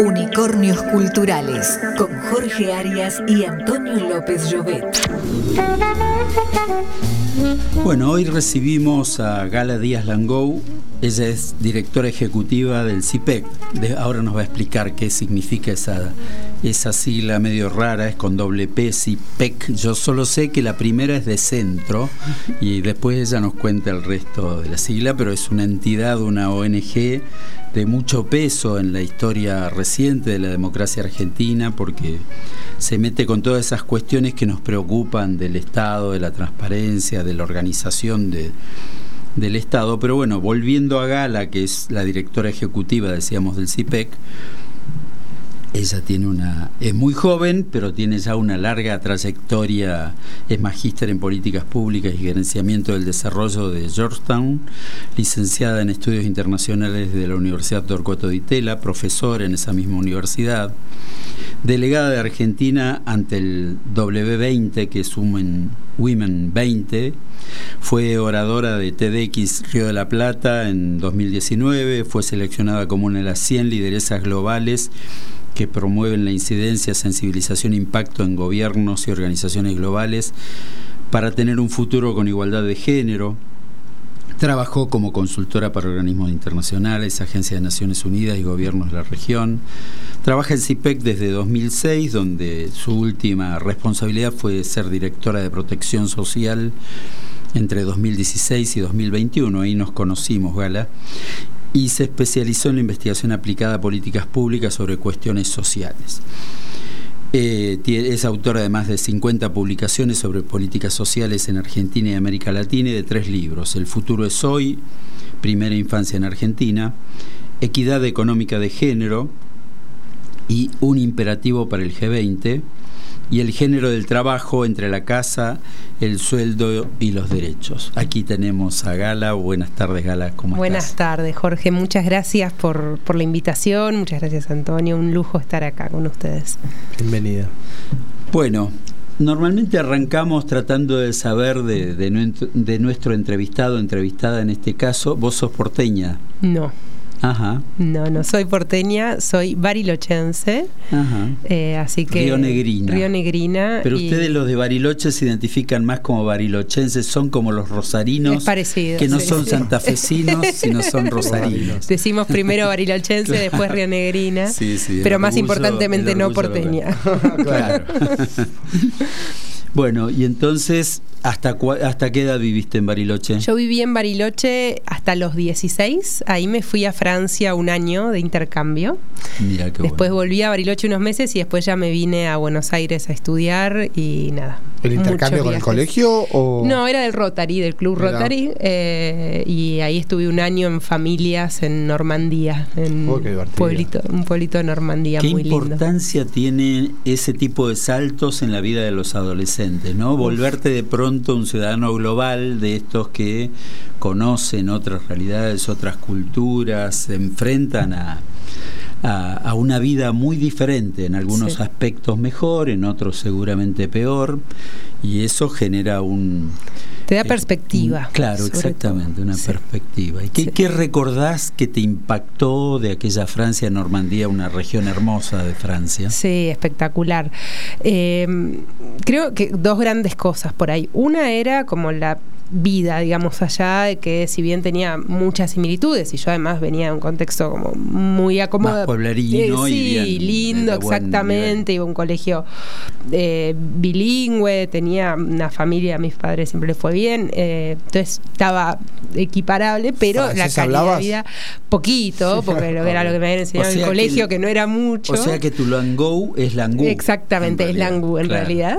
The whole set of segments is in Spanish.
Unicornios Culturales con Jorge Arias y Antonio López Llobet. Bueno, hoy recibimos a Gala Díaz Langou. Ella es directora ejecutiva del CIPEC. ahora nos va a explicar qué significa esa, esa sigla medio rara, es con doble P, CIPEC. Yo solo sé que la primera es de centro y después ella nos cuenta el resto de la sigla, pero es una entidad, una ONG de mucho peso en la historia reciente de la democracia argentina porque se mete con todas esas cuestiones que nos preocupan del Estado, de la transparencia, de la organización de, del Estado. Pero bueno, volviendo a Gala, que es la directora ejecutiva, decíamos, del CIPEC, ella tiene una es muy joven, pero tiene ya una larga trayectoria, es magíster en políticas públicas y gerenciamiento del desarrollo de Georgetown, licenciada en estudios internacionales de la Universidad Torcuato Di Tella, profesora en esa misma universidad, delegada de Argentina ante el W20, que es Women, Women 20, fue oradora de TEDx Río de la Plata en 2019, fue seleccionada como una de las 100 lideresas globales que promueven la incidencia, sensibilización e impacto en gobiernos y organizaciones globales para tener un futuro con igualdad de género. Trabajó como consultora para organismos internacionales, agencias de Naciones Unidas y gobiernos de la región. Trabaja en CIPEC desde 2006, donde su última responsabilidad fue ser directora de protección social entre 2016 y 2021. Ahí nos conocimos, Gala y se especializó en la investigación aplicada a políticas públicas sobre cuestiones sociales. Eh, es autora de más de 50 publicaciones sobre políticas sociales en Argentina y América Latina y de tres libros, El futuro es hoy, Primera infancia en Argentina, Equidad económica de género y Un imperativo para el G20, y el género del trabajo entre la casa, el sueldo y los derechos. Aquí tenemos a Gala. Buenas tardes, Gala. ¿Cómo Buenas tardes, Jorge. Muchas gracias por, por la invitación. Muchas gracias, Antonio. Un lujo estar acá con ustedes. Bienvenida. Bueno, Normalmente arrancamos tratando de saber de, de, de, nuestro entrevistado, entrevistada en este caso. ¿Vos sos porteña? No. Ajá. No, no soy porteña, soy barilochense. Ajá. Eh, así que. Río Negrina. Río Negrina. Pero ustedes, los de Bariloche, se identifican más como barilochenses, son como los rosarinos. Es parecido. Que no son santafesinos, sino son rosarinos. Decimos primero barilochense, después Río Negrina. Sí, sí. Pero más importantemente no porteña. claro. Bueno, y entonces ¿Hasta, ¿Hasta qué edad viviste en Bariloche? Yo viví en Bariloche hasta los 16. Ahí me fui a Francia un año de intercambio. Mira qué después volví a Bariloche unos meses y después ya me vine a Buenos Aires a estudiar y nada. ¿El intercambio con el colegio? O... No, era del Rotary, del Club Rotary. Eh, y ahí estuve un año en familias en Normandía, en oh, pueblito, un pueblito de Normandía muy lindo. ¿Qué importancia tiene ese tipo de saltos en la vida de los adolescentes? ¿No? Volverte de pronto un ciudadano global de estos que conocen otras realidades, otras culturas, se enfrentan a, a, una vida muy diferente, en algunos aspectos mejor, en otros seguramente peor, y eso genera un... Te da perspectiva. claro, exactamente, una perspectiva. ¿Y qué, recordás que te impactó de aquella Francia, Normandía, una región hermosa de Francia? Sí, espectacular. Eh, creo que dos grandes cosas por ahí. Una era como la vida, digamos, allá, de que si bien tenía muchas similitudes, y yo además venía de un contexto como muy acomodado. pueblerino eh, sí, lindo, exactamente, iba a un colegio eh, bilingüe, tenía una familia, a mis padres siempre les fue bien, eh, entonces estaba equiparable, pero la calidad de vida poquito, porque era lo que me habían enseñado en el colegio, que, no era mucho. O sea que tu Langou es Langou. Exactamente, es Langou en realidad.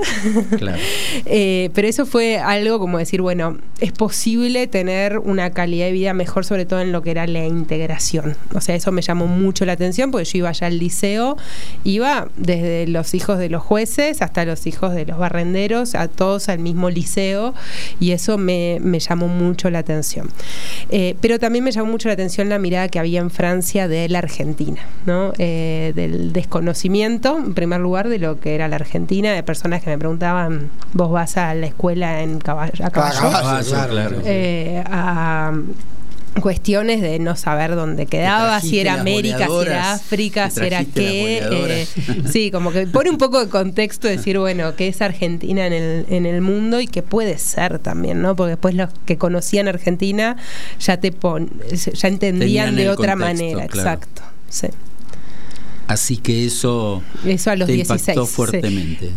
Claro. pero eso fue algo como decir, bueno, es posible tener una calidad de vida mejor, sobre todo en lo que era la integración. O sea, eso me llamó mucho la atención porque yo iba allá al liceo, iba desde los hijos de los jueces hasta los hijos de los barrenderos, a todos al mismo liceo, y eso me, llamó mucho la atención. Eh, pero también me llamó mucho la atención la mirada que había en Francia de la Argentina, ¿no? Eh, del desconocimiento, en primer lugar, de lo que era la Argentina, de personas que me preguntaban, vos vas a la escuela en caballo. Ah, claro. Eh, a, cuestiones de no saber dónde quedaba, si era América, si era África, si era qué. Eh, sí, como que pone un poco de contexto decir, bueno, qué es Argentina en el, en el mundo y qué puede ser también, ¿no? Porque después los que conocían Argentina ya te pon, ya entendían de otra manera, exacto. Sí. Así que eso, eso a los te impactó fuertemente.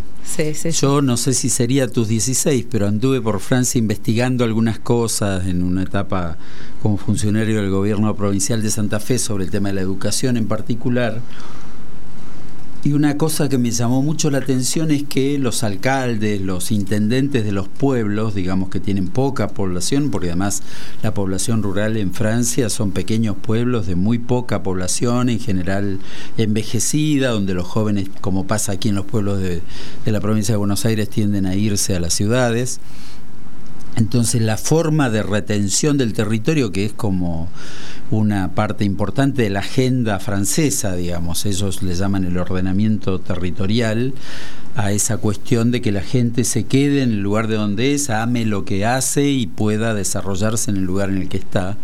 Yo no sé si sería tus 16, pero anduve por Francia investigando algunas cosas en una etapa como funcionario del gobierno provincial de Santa Fe sobre el tema de la educación en particular. Y una cosa que me llamó mucho la atención es que los alcaldes, los intendentes de los pueblos, digamos que tienen poca población, porque además la población rural en Francia son pequeños pueblos de muy poca población, en general envejecida, donde los jóvenes, como pasa aquí en los pueblos de, de la provincia de Buenos Aires, tienden a irse a las ciudades. Entonces la forma de retención del territorio, que es como una parte importante de la agenda francesa, digamos, ellos le llaman el ordenamiento territorial, a esa cuestión de que la gente se quede en el lugar de donde es, ame lo que hace y pueda desarrollarse en el lugar en el que está.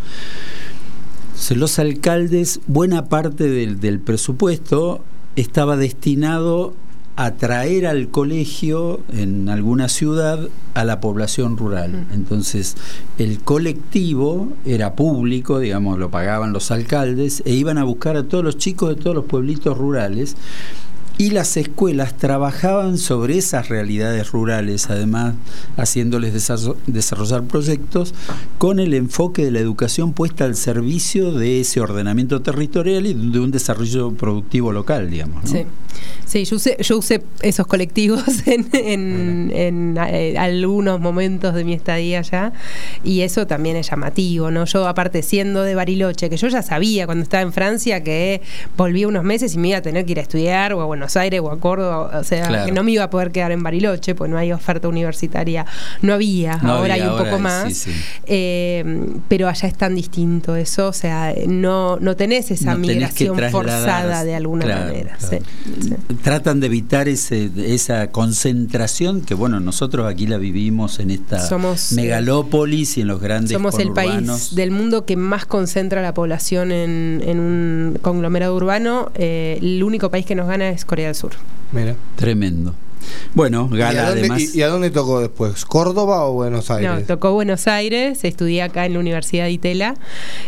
los alcaldes, buena parte del, del presupuesto estaba destinado atraer al colegio en alguna ciudad a la población rural. Entonces, el colectivo era público, digamos, lo pagaban los alcaldes, e iban a buscar a todos los chicos de todos los pueblitos rurales y las escuelas trabajaban sobre esas realidades rurales, además haciéndoles desarrollar proyectos con el enfoque de la educación puesta al servicio de ese ordenamiento territorial y de un desarrollo productivo local, digamos. Sí. sí, yo usé, yo usé esos colectivos en, eh, algunos momentos de mi estadía allá y eso también es llamativo, ¿no? Yo aparte siendo de Bariloche, que yo ya sabía cuando estaba en Francia que volvía unos meses y me iba a tener que ir a estudiar o a Buenos Aires o a Córdoba, o sea, que no me iba a poder quedar en Bariloche, pues no hay oferta universitaria, no había, ahora hay un poco más, eh, pero allá es tan distinto eso, o sea, no, no tenés esa migración forzada de alguna manera. Tratan de evitar ese, esa concentración que, bueno, nosotros aquí la vivimos en esta eh, megalópolis y en los grandes Somos el país del mundo que más concentra la población en, en un conglomerado urbano. Eh, el único país que nos gana es Corea del Sur. Mira. Tremendo. Bueno, Gala además. ¿Y, a dónde tocó después? ¿Córdoba o Buenos Aires? No, tocó Buenos Aires, estudié acá en la Universidad de Itela,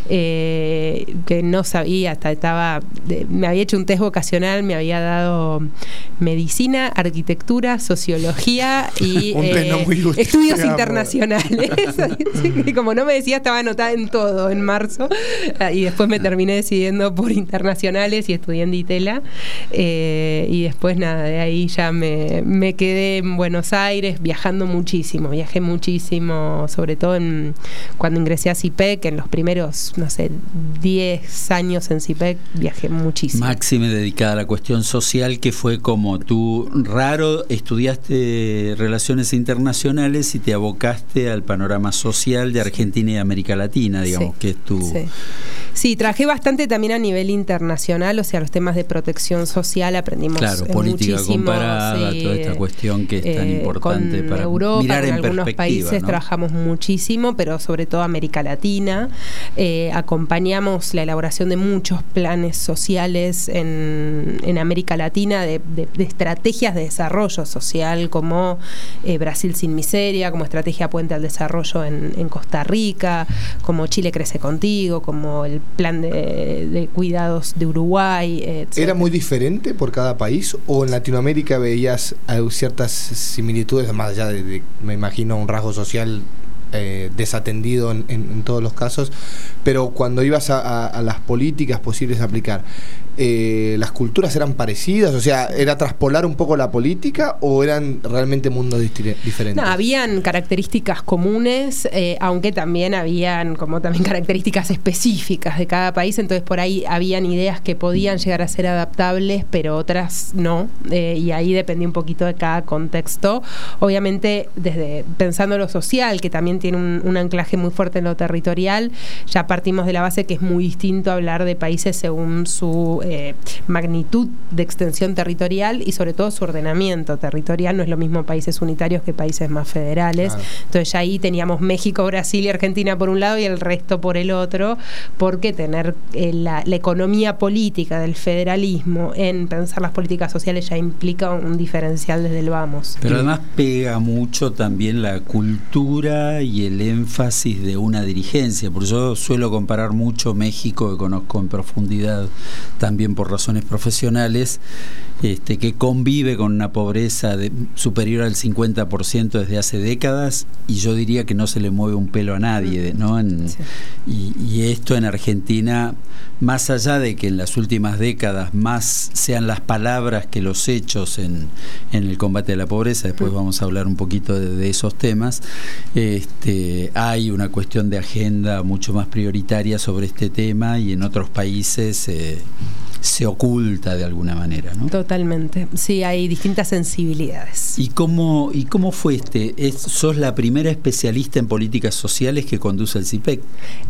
eh, que no sabía, hasta estaba. me había hecho un test vocacional, me había dado medicina, arquitectura, sociología y eh, estudios internacionales. y como no me decía, estaba anotada en todo en marzo. Y después me terminé decidiendo por internacionales y estudié en Itela. Eh, y después, nada, de ahí ya me me quedé en Buenos Aires viajando muchísimo, viajé muchísimo, sobre todo en, cuando ingresé a CIPEC, en los primeros, no sé, 10 años en CIPEC, viajé muchísimo. Máxime dedicada a la cuestión social, que fue como tú, raro, estudiaste relaciones internacionales y te abocaste al panorama social de Argentina y América Latina, digamos, que es tu... Sí. Sí, trabajé bastante también a nivel internacional, o sea, los temas de protección social aprendimos claro, política comparada, toda esta cuestión que es tan eh, importante para Europa, mirar en, algunos países trabajamos muchísimo, pero sobre todo América Latina. Eh, acompañamos la elaboración de muchos planes sociales en, en América Latina, de, estrategias de desarrollo social, como eh, Brasil sin miseria, como estrategia puente al desarrollo en, en Costa Rica, como Chile crece contigo, como el plan de, cuidados de Uruguay. Etc. ¿Era muy diferente por cada país o en Latinoamérica veías eh, ciertas similitudes, más allá de, me imagino, un rasgo social eh, desatendido en, todos los casos, pero cuando ibas a, las políticas posibles a aplicar, eh, ¿las culturas eran parecidas? O sea, ¿era traspolar un poco la política o eran realmente mundos diferentes? No, habían características comunes, eh, aunque también habían como también características específicas de cada país, entonces por ahí habían ideas que podían llegar a ser adaptables, pero otras no, eh, y ahí dependía un poquito de cada contexto. Obviamente, desde pensando lo social, que también tiene un, un anclaje muy fuerte en lo territorial, ya partimos de la base que es muy distinto hablar de países según su eh, magnitud de extensión territorial y sobre todo su ordenamiento territorial. No es lo mismo países unitarios que países más federales. Entonces ya ahí teníamos México, Brasil y Argentina por un lado y el resto por el otro, porque tener eh, la, economía política del federalismo en pensar las políticas sociales ya implica un diferencial desde el vamos. Pero además pega mucho también la cultura y el énfasis de una dirigencia, porque yo suelo comparar mucho México, que conozco en profundidad también por razones profesionales, este, que convive con una pobreza de, superior al 50% desde hace décadas y yo diría que no se le mueve un pelo a nadie, ¿no? y, esto en Argentina, más allá de que en las últimas décadas más sean las palabras que los hechos en, el combate a la pobreza, después vamos a hablar un poquito de, esos temas, este, hay una cuestión de agenda mucho más prioritaria sobre este tema y en otros países... Eh, se oculta de alguna manera, ¿no? Totalmente. Sí, hay distintas sensibilidades. ¿Y cómo, y cómo fue este? Es, ¿Sos la primera especialista en políticas sociales que conduce el CIPEC?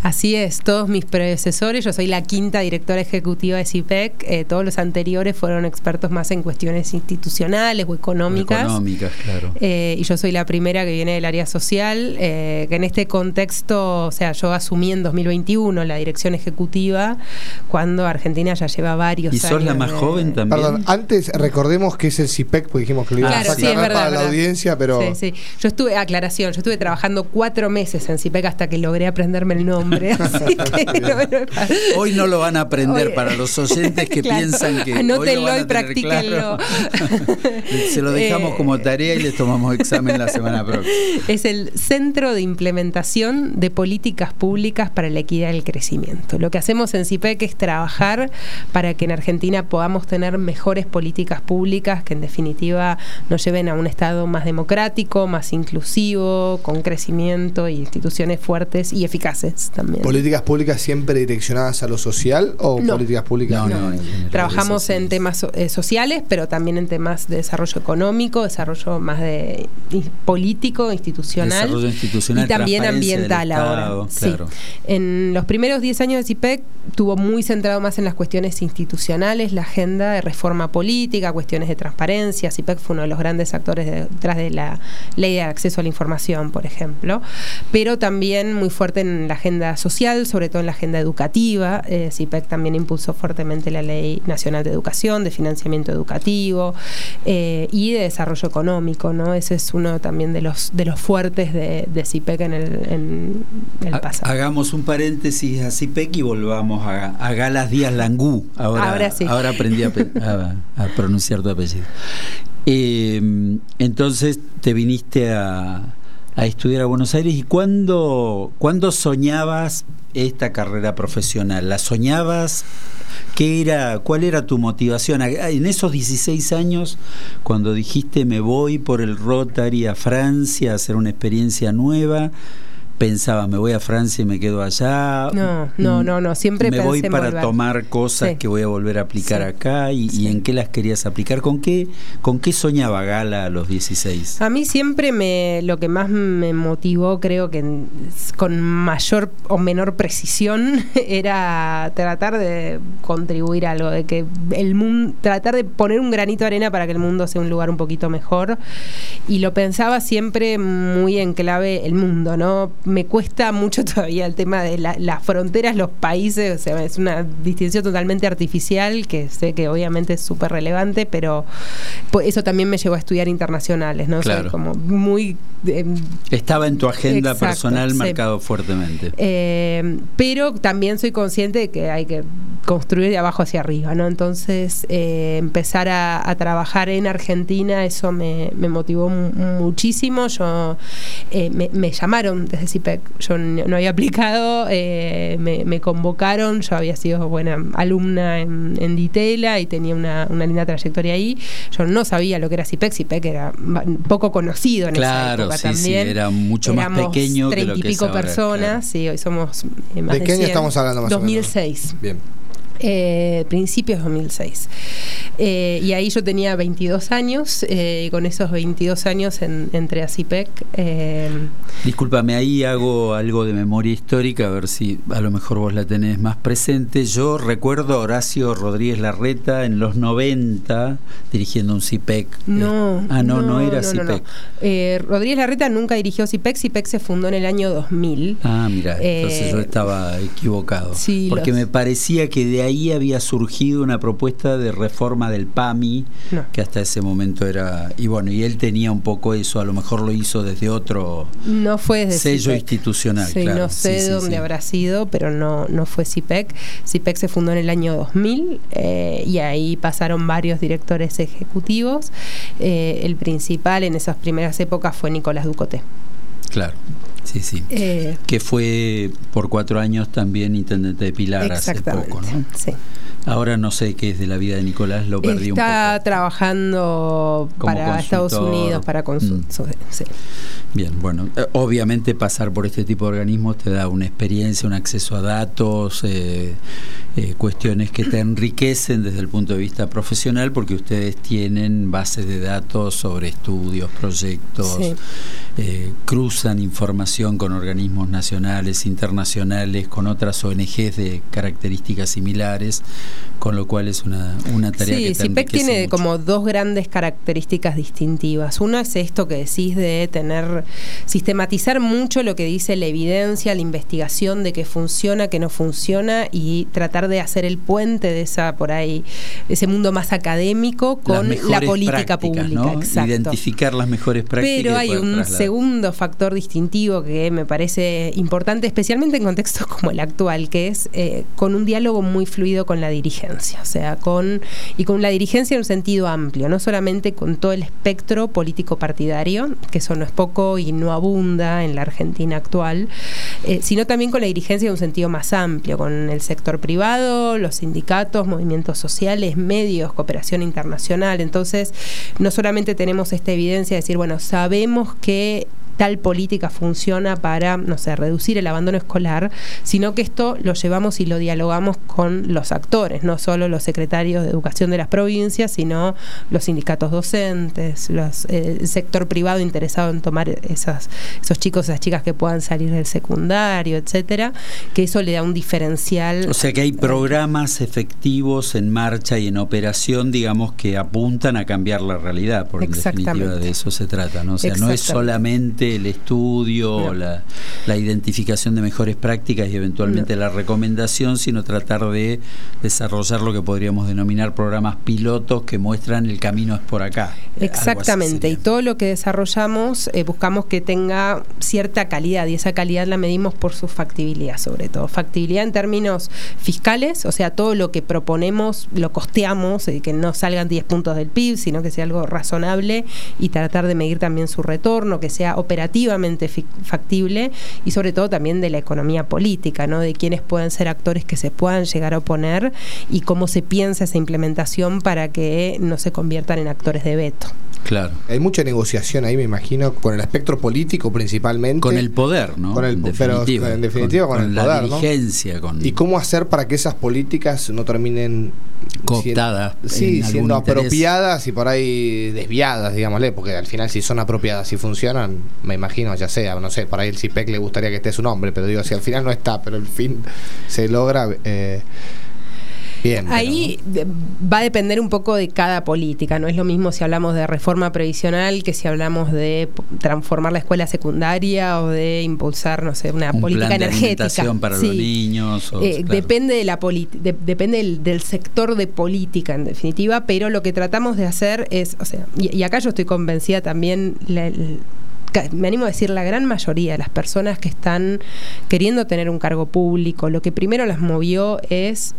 Así es, todos mis predecesores, yo soy la quinta directora ejecutiva de CIPEC, eh, todos los anteriores fueron expertos más en cuestiones institucionales o económicas. económicas, claro. Eh, y yo soy la primera que viene del área social, eh, que en este contexto, o sea, yo asumí en 2021 la dirección ejecutiva cuando Argentina ya llevaba ¿Y sos la más joven también? Perdón, antes recordemos que es el CIPEC, porque dijimos que lo íbamos a aclarar para la audiencia, pero... Sí, sí. Yo estuve, aclaración, yo estuve trabajando cuatro meses en CIPEC hasta que logré aprenderme el nombre. hoy no lo van a aprender para los oyentes que piensan que Anótenlo y practíquenlo. Se lo dejamos como tarea y les tomamos examen la semana próxima. Es el Centro de Implementación de Políticas Públicas para la Equidad y el Crecimiento. Lo que hacemos en CIPEC es trabajar para que en Argentina podamos tener mejores políticas públicas que en definitiva nos lleven a un Estado más democrático, más inclusivo, con crecimiento e instituciones fuertes y eficaces también. ¿Políticas públicas siempre direccionadas a lo social o políticas públicas? No, no, Trabajamos en temas eh, sociales, pero también en temas de desarrollo económico, desarrollo más de político, institucional, desarrollo institucional y también ambiental ahora. En los primeros 10 años de CIPEC tuvo muy centrado más en las cuestiones institucionales institucionales, la agenda de reforma política, cuestiones de transparencia. CIPEC fue uno de los grandes actores detrás de la ley de acceso a la información, por ejemplo, pero también muy fuerte en la agenda social, sobre todo en la agenda educativa. Eh, CIPEC también impulsó fuertemente la Ley Nacional de Educación, de financiamiento educativo eh, y de desarrollo económico. ¿no? Ese es uno también de los, de los fuertes de, CIPEC en el, pasado. Hagamos un paréntesis a CIPEC y volvamos a, a Galas Díaz Langú. Ahora, sí. Ahora aprendí a, pronunciar tu apellido. Eh, entonces te viniste a, estudiar a Buenos Aires y ¿cuándo, ¿cuándo soñabas esta carrera profesional? ¿La soñabas? ¿Qué era, ¿Cuál era tu motivación? En esos 16 años, cuando dijiste me voy por el Rotary a Francia a hacer una experiencia nueva, pensaba, me voy a Francia y me quedo allá. No, no, no, no. siempre me voy para tomar cosas que voy a volver a aplicar acá y, en qué las querías aplicar. ¿Con qué, ¿Con qué soñaba Gala a los 16? A mí siempre me, lo que más me motivó, creo que con mayor o menor precisión, era tratar de contribuir a algo, de que el mundo, tratar de poner un granito de arena para que el mundo sea un lugar un poquito mejor. Y lo pensaba siempre muy en clave el mundo, ¿no? Me cuesta mucho todavía el tema de las fronteras, los países, o sea, es una distinción totalmente artificial que sé que obviamente es súper relevante, pero eso también me llevó a estudiar internacionales, ¿no? Claro. como muy... Em, Estaba en tu agenda personal marcado fuertemente. Eh, pero también soy consciente de que hay que construir de abajo hacia arriba, ¿no? Entonces, eh, empezar a, trabajar en Argentina, eso me, motivó muchísimo. Yo eh, me, me llamaron desde yo no había aplicado, eh, me, convocaron, yo había sido buena alumna en, en Ditela y tenía una, linda trayectoria ahí. Yo no sabía lo que era CIPEC, CIPEC era poco conocido en esa época también. era mucho más pequeño que y pico personas, sí, hoy somos más ¿De, qué año estamos hablando más 2006. Bien. Eh, principios 2006. Eh, y ahí yo tenía 22 años, eh, y con esos 22 años entré a CIPEC. Eh, Discúlpame, ahí hago algo de memoria histórica, a ver si a lo mejor vos la tenés más presente. Yo recuerdo a Horacio Rodríguez Larreta en los 90 dirigiendo un CIPEC. No. ah, no, no, era CIPEC. Rodríguez Larreta nunca dirigió CIPEC, CIPEC se fundó en el año 2000. Ah, mira, entonces yo estaba equivocado. Sí, porque me parecía que de ahí había surgido una propuesta de reforma del PAMI, que hasta ese momento era... Y bueno, y él tenía un poco eso, a lo mejor lo hizo desde otro no fue sello institucional. No sé dónde habrá sido, pero no, no fue CIPEC. CIPEC se fundó en el año 2000 eh, y ahí pasaron varios directores ejecutivos. Eh, el principal en esas primeras épocas fue Nicolás Ducoté. Claro. Sí, sí. Eh, que fue por cuatro años también intendente de Pilar hace poco, ¿no? Sí. Ahora no sé qué es de la vida de Nicolás, lo perdí un poco. Está trabajando para Estados Unidos, para consultar. Mm. Bien, bueno, eh, obviamente pasar por este tipo de organismos te da una experiencia, un acceso a datos, eh, eh, cuestiones que te enriquecen desde el punto de vista profesional, porque ustedes tienen bases de datos sobre estudios, proyectos, cruzan información con organismos nacionales, internacionales, con otras ONGs de características similares con lo cual es una, una tarea sí, que CIPEC tiene como dos grandes características distintivas. Una es esto que decís de tener, sistematizar mucho lo que dice la evidencia, la investigación de que funciona, que no funciona y tratar de hacer el puente de esa por ahí, ese mundo más académico con la política pública. Identificar las mejores prácticas. Pero hay un segundo factor distintivo que me parece importante, especialmente en contextos como el actual, que es eh, con un diálogo muy fluido con la dirigencia, o sea, con y con la dirigencia en un sentido amplio, no solamente con todo el espectro político partidario, que eso no es poco y no abunda en la Argentina actual, eh, sino también con la dirigencia en un sentido más amplio, con el sector privado, los sindicatos, movimientos sociales, medios, cooperación internacional. Entonces, no solamente tenemos esta evidencia de decir, bueno, sabemos que tal política funciona para, no sé, reducir el abandono escolar, sino que esto lo llevamos y lo dialogamos con los actores, no solo los secretarios de educación de las provincias, sino los sindicatos docentes, los, eh, el sector privado interesado en tomar esas, esos chicos, esas chicas que puedan salir del secundario, etcétera, que eso le da un diferencial. O sea que hay programas efectivos en marcha y en operación, digamos, que apuntan a cambiar la realidad, porque en definitiva de eso se trata, ¿no? O sea, no es solamente el estudio, la, identificación de mejores prácticas y eventualmente la recomendación, sino tratar de desarrollar lo que podríamos denominar programas pilotos que muestran el camino es por acá. Exactamente, y todo lo que desarrollamos eh, buscamos que tenga cierta calidad y esa calidad la medimos por su factibilidad sobre todo. Factibilidad en términos fiscales, o sea, todo lo que proponemos lo costeamos, eh, que no salgan 10 puntos del PIB, sino que sea algo razonable y tratar de medir también su retorno, que sea operativo operativamente factible y sobre todo también de la economía política, ¿no? de quiénes pueden ser actores que se puedan llegar a oponer y cómo se piensa esa implementación para que no se conviertan en actores de veto. Claro. Hay mucha negociación ahí, me imagino, con el espectro político principalmente. Con el poder, ¿no? Con el, definitiva, en definitiva con, el la poder. Dirigencia, ¿Y cómo hacer para que esas políticas no terminen cooptadas? sí, siendo apropiadas y por ahí desviadas, digámosle, porque al final si son apropiadas y funcionan, me imagino, ya sea, no sé, por ahí el CIPEC le gustaría que esté su nombre, pero digo, si al final no está, pero el fin se logra. Eh, Ahí va a depender un poco de cada política, no es lo mismo si hablamos de reforma previsional que si hablamos de transformar la escuela secundaria o de impulsar, no sé, una política energética. para los niños. Eh, depende de la depende del, sector de política en definitiva, pero lo que tratamos de hacer es, o sea, y, acá yo estoy convencida también me animo a decir, la gran mayoría de las personas que están queriendo tener un cargo público, lo que primero las movió es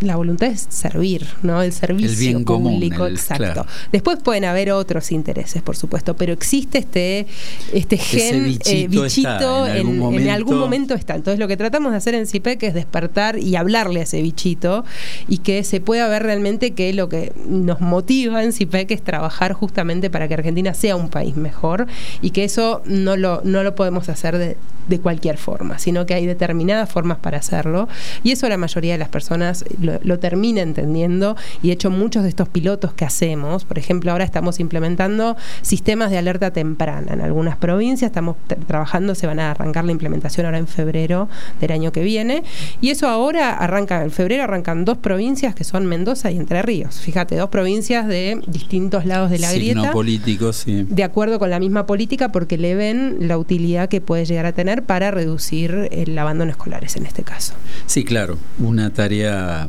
la voluntad de servir, ¿no? El servicio público, exacto. Después pueden haber otros intereses, por supuesto, pero existe este, este gen eh, bichito, en, algún momento está. Entonces lo que tratamos de hacer en CIPEC es despertar y hablarle a ese bichito y que se pueda ver realmente que lo que nos motiva en CIPEC es trabajar justamente para que Argentina sea un país mejor y que eso no lo, no lo podemos hacer de, de cualquier forma, sino que hay determinadas formas para hacerlo y eso la mayoría de las personas lo, termina entendiendo y de hecho muchos de estos pilotos que hacemos, por ejemplo, ahora estamos implementando sistemas de alerta temprana en algunas provincias, estamos trabajando, se van a arrancar la implementación ahora en febrero del año que viene y eso ahora arranca, en febrero arrancan dos provincias que son Mendoza y Entre Ríos. Fíjate, dos provincias de distintos lados de la grieta. políticos, sí. De acuerdo con la misma política porque le ven la utilidad que puede llegar a tener para reducir el abandono escolares en este caso. Sí, claro, una tarea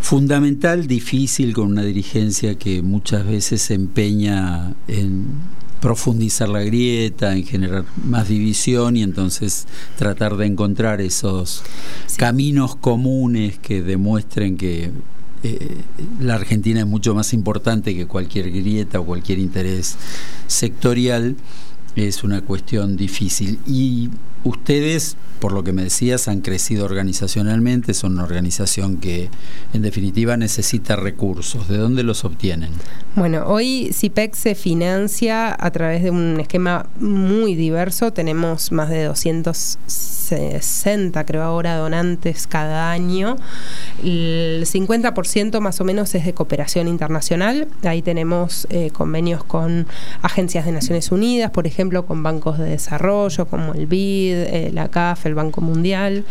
fundamental, difícil, con una dirigencia que muchas veces se empeña en profundizar la grieta, en generar más división y entonces tratar de encontrar esos caminos comunes que demuestren que eh, la Argentina es mucho más importante que cualquier grieta o cualquier interés sectorial es una cuestión difícil. Y ustedes, por lo que me decías, han crecido organizacionalmente, son una organización que en definitiva necesita recursos. ¿De dónde los obtienen? Bueno, hoy CIPEC se financia a través de un esquema muy diverso. Tenemos más de 260, creo ahora, donantes cada año. El 50% más o menos es de cooperación internacional. Ahí tenemos eh, convenios con agencias de Naciones Unidas, por ejemplo, con bancos de desarrollo como el BID, eh, la CAF, el Banco Mundial.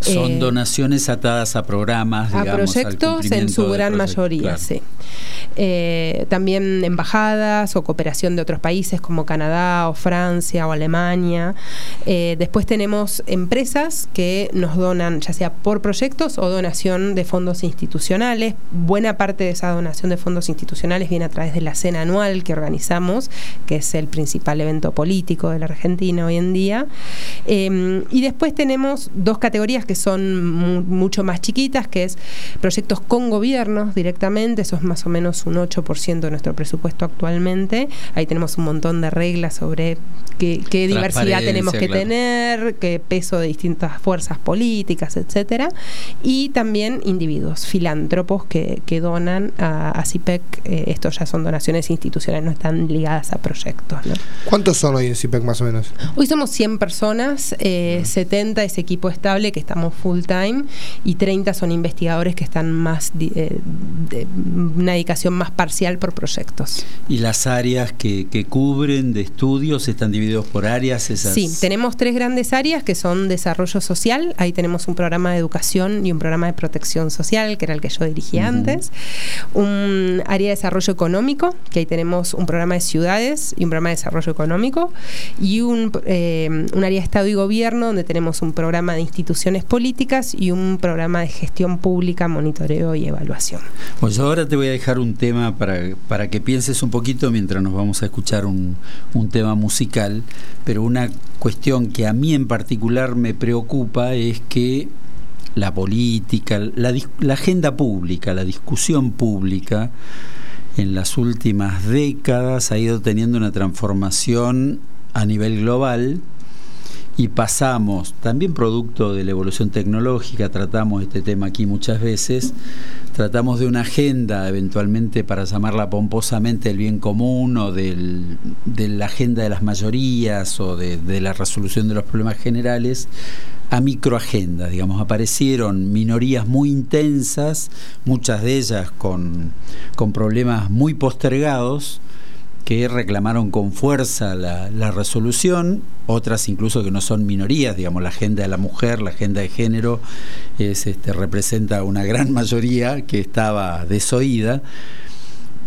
Son eh, donaciones atadas a programas, digamos, a proyectos en su gran mayoría, sí. también embajadas o cooperación de otros países como Canadá o Francia o Alemania. después tenemos empresas que nos donan ya sea por proyectos o donación de fondos institucionales. Buena parte de esa donación de fondos institucionales viene a través de la cena anual que organizamos, que es el principal evento político de la Argentina hoy en día. Em, y después tenemos dos categorías que son mucho más chiquitas, que es proyectos con gobiernos directamente, eso es más o menos un 8% de nuestro presupuesto actualmente. Ahí tenemos un montón de reglas sobre qué, diversidad tenemos que tener, qué peso de distintas fuerzas políticas, etcétera. Y también individuos, filántropos que, que donan a, CIPEC. Eh, estos ya son donaciones institucionales, no están ligadas a proyectos. ¿Cuántos son hoy en CIPEC más o menos? Hoy somos 100 personas, 70 eh, es equipo estable que estamos full time y 30 son investigadores que están más eh, de una dedicación más parcial por proyectos. ¿Y las áreas que, que cubren de estudios están divididos por áreas? Esas... Sí, tenemos tres grandes áreas que son desarrollo social, ahí tenemos un programa de educación y un programa de protección social, que era el que yo dirigía antes, un área de desarrollo económico, que ahí tenemos un programa de ciudades y un programa de desarrollo económico, y un, eh, un área de Estado y Gobierno, donde tenemos un programa de instituciones políticas y un programa de gestión pública, monitoreo y evaluación. Pues ahora te voy a dejar un tema para, para que pienses un poquito mientras nos vamos a escuchar un, un tema musical, pero una cuestión que a mí en particular me preocupa es que la política, la, agenda pública, la discusión pública, en las últimas décadas ha ido teniendo una transformación a nivel global y pasamos, también producto de la evolución tecnológica, tratamos este tema aquí muchas veces, tratamos de una agenda eventualmente para llamarla pomposamente el bien común o del, de la agenda de las mayorías o de, la resolución de los problemas generales a microagenda, digamos, aparecieron minorías muy intensas, muchas de ellas con, con problemas muy postergados, que reclamaron con fuerza la, resolución, otras incluso que no son minorías, digamos, la agenda de la mujer, la agenda de género, es, este, representa una gran mayoría que estaba desoída,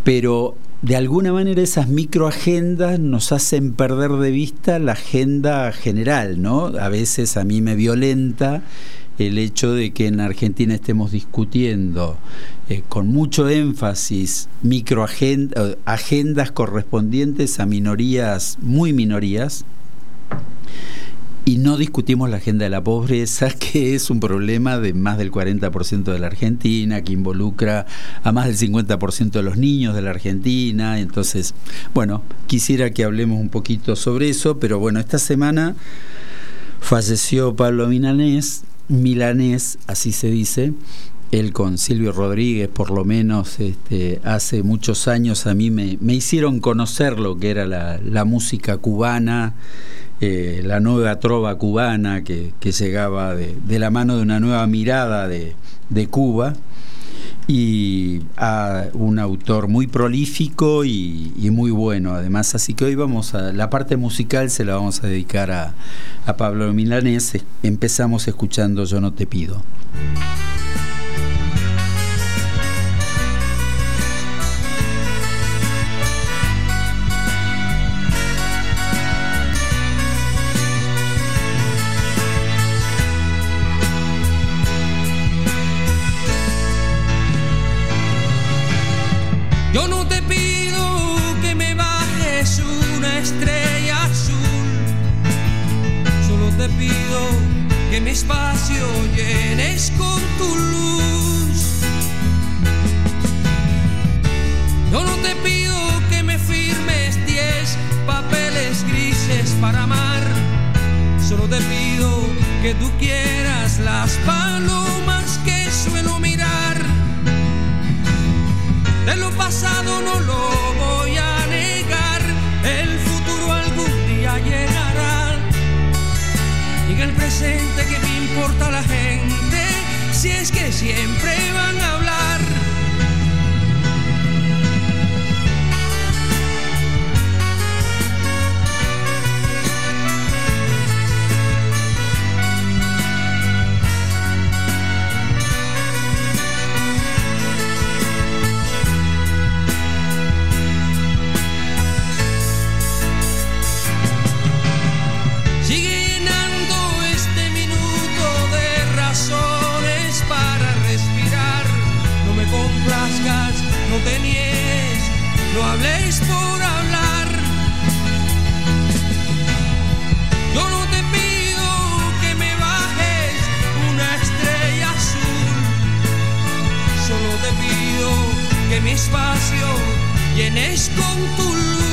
pero de alguna manera esas microagendas nos hacen perder de vista la agenda general, ¿no? A veces a mí me violenta el hecho de que en Argentina estemos discutiendo eh, con mucho énfasis microagendas, agendas correspondientes a minorías, muy minorías, y no discutimos la agenda de la pobreza, que es un problema de más del 40% de la Argentina, que involucra a más del 50% de los niños de la Argentina. Entonces, bueno, quisiera que hablemos un poquito sobre eso, pero bueno, esta semana falleció Pablo Milanés, Milanés, así se dice, él con Silvio Rodríguez, por lo menos este, hace muchos años a mí me, hicieron conocer lo que era la, música cubana, eh, la nueva trova cubana que, llegaba de, la mano de una nueva mirada de, de Cuba. Y a un autor muy prolífico y, muy bueno además. Así que hoy vamos a la parte musical se la vamos a dedicar a, a Pablo Milanés. Empezamos escuchando Yo no te pido. Presente que importa la gente si es que siempre van a hablar? No habléis por hablar. Yo no te pido que me bajes una estrella azul, solo te pido que mi espacio llenes con tu luz.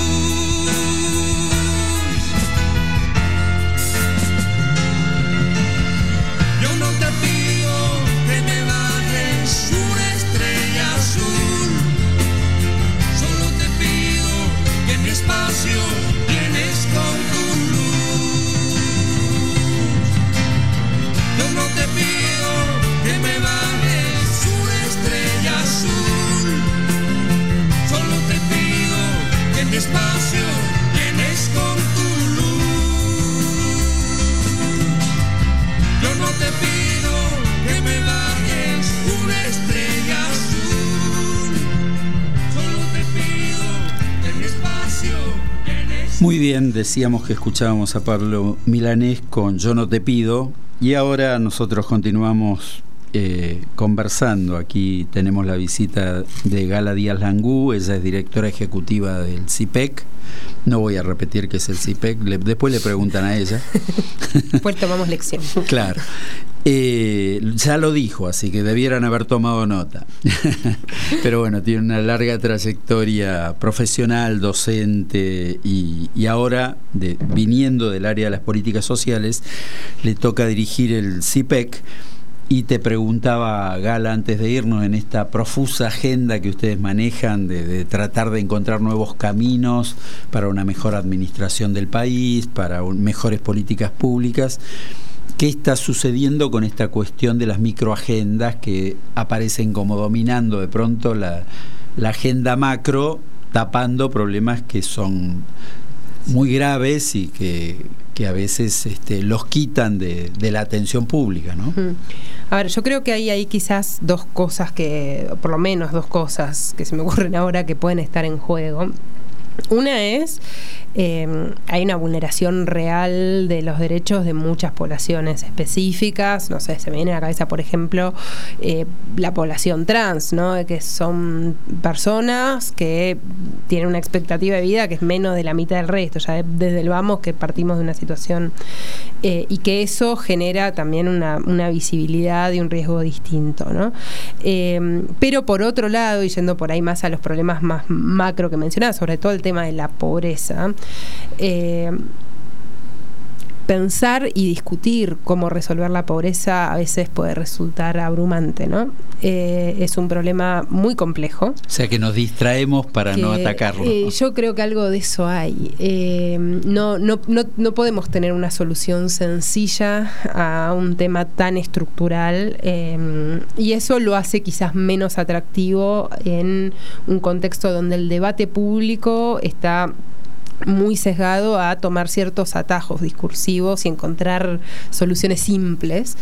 Muy bien, decíamos que escuchábamos a Pablo Milanés con Yo no te pido y ahora nosotros continuamos eh, conversando. Aquí tenemos la visita de Gala Díaz Langú, ella es directora ejecutiva del CIPEC. No voy a repetir qué es el CIPEC, después le preguntan a ella. Después tomamos lección. claro. Eh, ya lo dijo, así que debieran haber tomado nota. Pero bueno, tiene una larga trayectoria profesional, docente y, ahora, de, viniendo del área de las políticas sociales, le toca dirigir el CIPEC. Y te preguntaba, Gala, antes de irnos en esta profusa agenda que ustedes manejan de, tratar de encontrar nuevos caminos para una mejor administración del país, para mejores políticas públicas qué está sucediendo con esta cuestión de las microagendas que aparecen como dominando de pronto la, agenda macro, tapando problemas que son muy graves y que, a veces este, los quitan de, la atención pública, ¿no? A ver, yo creo que hay ahí quizás dos cosas que, por lo menos dos cosas que se me ocurren ahora que pueden estar en juego. Una es eh, hay una vulneración real de los derechos de muchas poblaciones específicas. No sé, se me viene a la cabeza, por ejemplo, eh, la población trans, ¿no? Que son personas que tienen una expectativa de vida que es menos de la mitad del resto. Ya desde el vamos que partimos de una situación eh, y que eso genera también una, visibilidad y un riesgo distinto, ¿no? pero por otro lado, y yendo por ahí más a los problemas más macro que mencionaba, sobre todo el tema de la pobreza, eh, pensar y discutir cómo resolver la pobreza a veces puede resultar abrumante, ¿no? Eh, es un problema muy complejo. O sea que nos distraemos para no atacarlo. Eh, yo creo que algo de eso hay. Eh, no, no, no, no, podemos tener una solución sencilla a un tema tan estructural y eso lo hace quizás menos atractivo en un contexto donde el debate público está muy sesgado a tomar ciertos atajos discursivos y encontrar soluciones simples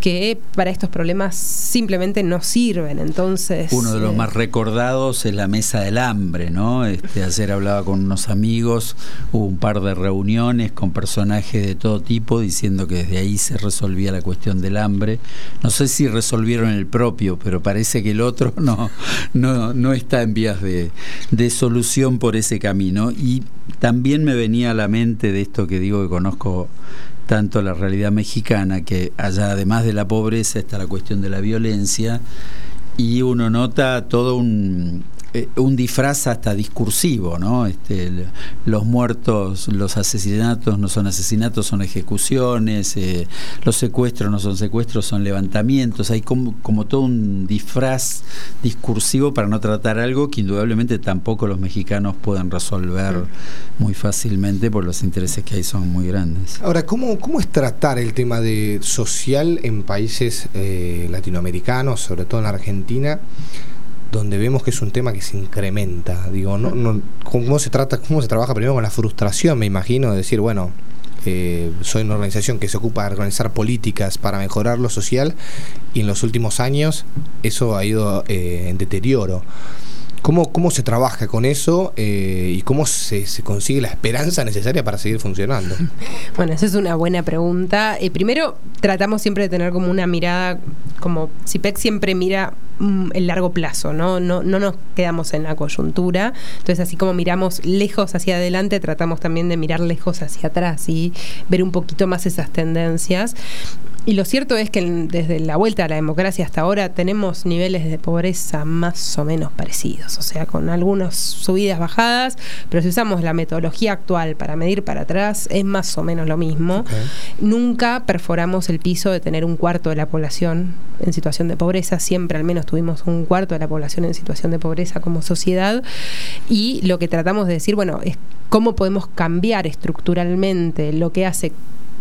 que para estos problemas simplemente no sirven. Entonces. Uno de los eh, más recordados es la mesa del hambre, ¿no? Este, ayer hablaba con unos amigos, hubo un par de reuniones con personajes de todo tipo diciendo que desde ahí se resolvía la cuestión del hambre. No sé si resolvieron el propio, pero parece que el otro no, no, no está en vías de, de solución por ese camino. Y también me venía a la mente de esto que digo que conozco tanto la realidad mexicana, que allá además de la pobreza está la cuestión de la violencia, y uno nota todo un, eh, un disfraz hasta discursivo, ¿no? Este, los muertos, los asesinatos no son asesinatos, son ejecuciones, eh, los secuestros no son secuestros, son levantamientos, hay como, como todo un disfraz discursivo para no tratar algo que indudablemente tampoco los mexicanos pueden resolver muy fácilmente por los intereses que hay son muy grandes. Ahora, ¿cómo, cómo es tratar el tema de social en países eh, latinoamericanos, sobre todo en Argentina? Donde vemos que es un tema que se incrementa. Digo, no, no, ¿cómo se trata, cómo se trabaja primero con la frustración, me imagino, de decir, bueno, eh, soy una organización que se ocupa de organizar políticas para mejorar lo social y en los últimos años eso ha ido eh, en deterioro. ¿Cómo, ¿Cómo se trabaja con eso eh, y cómo se, se, consigue la esperanza necesaria para seguir funcionando? Bueno, esa es una buena pregunta. Eh, primero, tratamos siempre de tener como una mirada, como CIPEC siempre mira mm, el largo plazo, ¿no? ¿no? No nos quedamos en la coyuntura. Entonces, así como miramos lejos hacia adelante, tratamos también de mirar lejos hacia atrás y ver un poquito más esas tendencias. Y lo cierto es que desde la vuelta a la democracia hasta ahora tenemos niveles de pobreza más o menos parecidos, o sea, con algunas subidas, bajadas, pero si usamos la metodología actual para medir para atrás, es más o menos lo mismo. Nunca perforamos el piso de tener un cuarto de la población en situación de pobreza, siempre al menos tuvimos un cuarto de la población en situación de pobreza como sociedad, y lo que tratamos de decir, bueno, es cómo podemos cambiar estructuralmente lo que hace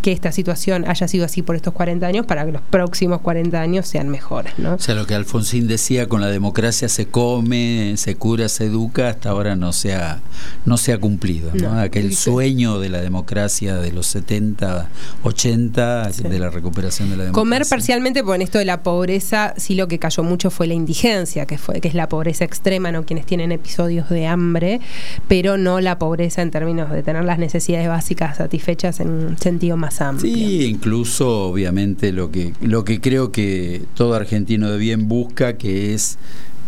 que esta situación haya sido así por estos 40 años para que los próximos 40 años sean mejores. ¿no? O sea, lo que Alfonsín decía, con la democracia se come, se cura, se educa, hasta ahora no se ha, no se ha cumplido. ¿no? Aquel sueño de la democracia de los 70, 80, de la recuperación de la democracia. Comer parcialmente, porque en esto de la pobreza, sí lo que cayó mucho fue la indigencia, que, fue, que es la pobreza extrema, no quienes tienen episodios de hambre, pero no la pobreza en términos de tener las necesidades básicas satisfechas en un sentido más Sí, incluso obviamente lo que, lo que creo que todo argentino de bien busca, que es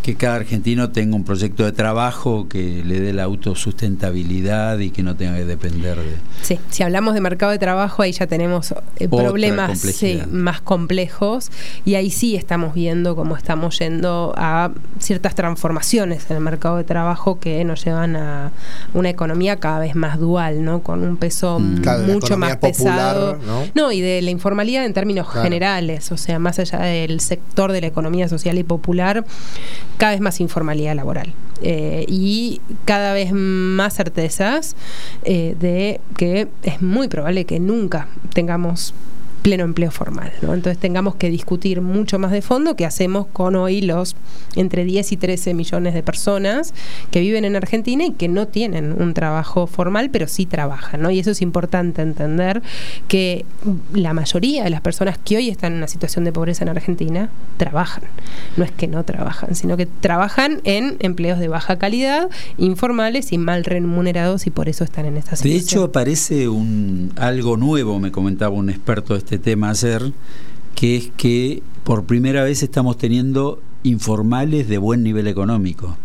que cada argentino tenga un proyecto de trabajo que le dé la autosustentabilidad y que no tenga que depender de... Sí, si hablamos de mercado de trabajo, ahí ya tenemos eh, problemas más complejos y ahí sí estamos viendo cómo estamos yendo a ciertas transformaciones en el mercado de trabajo que nos llevan a una economía cada vez más dual, ¿no? Con un peso mm. mucho más pesado. ¿no? y de la informalidad en términos generales, o sea, más allá del sector de la economía social y popular, cada vez más informalidad laboral eh, y cada vez más certezas eh, de que es muy probable que nunca tengamos pleno empleo formal. ¿no? Entonces tengamos que discutir mucho más de fondo qué hacemos con hoy los entre 10 y 13 millones de personas que viven en Argentina y que no tienen un trabajo formal, pero sí trabajan. ¿no? Y eso es importante entender que la mayoría de las personas que hoy están en una situación de pobreza en Argentina trabajan. No es que no trabajan, sino que trabajan en empleos de baja calidad, informales y mal remunerados y por eso están en esta situación. De hecho, parece un, algo nuevo, me comentaba un experto de este tema ayer, que es que por primera vez estamos teniendo informales de buen nivel económico.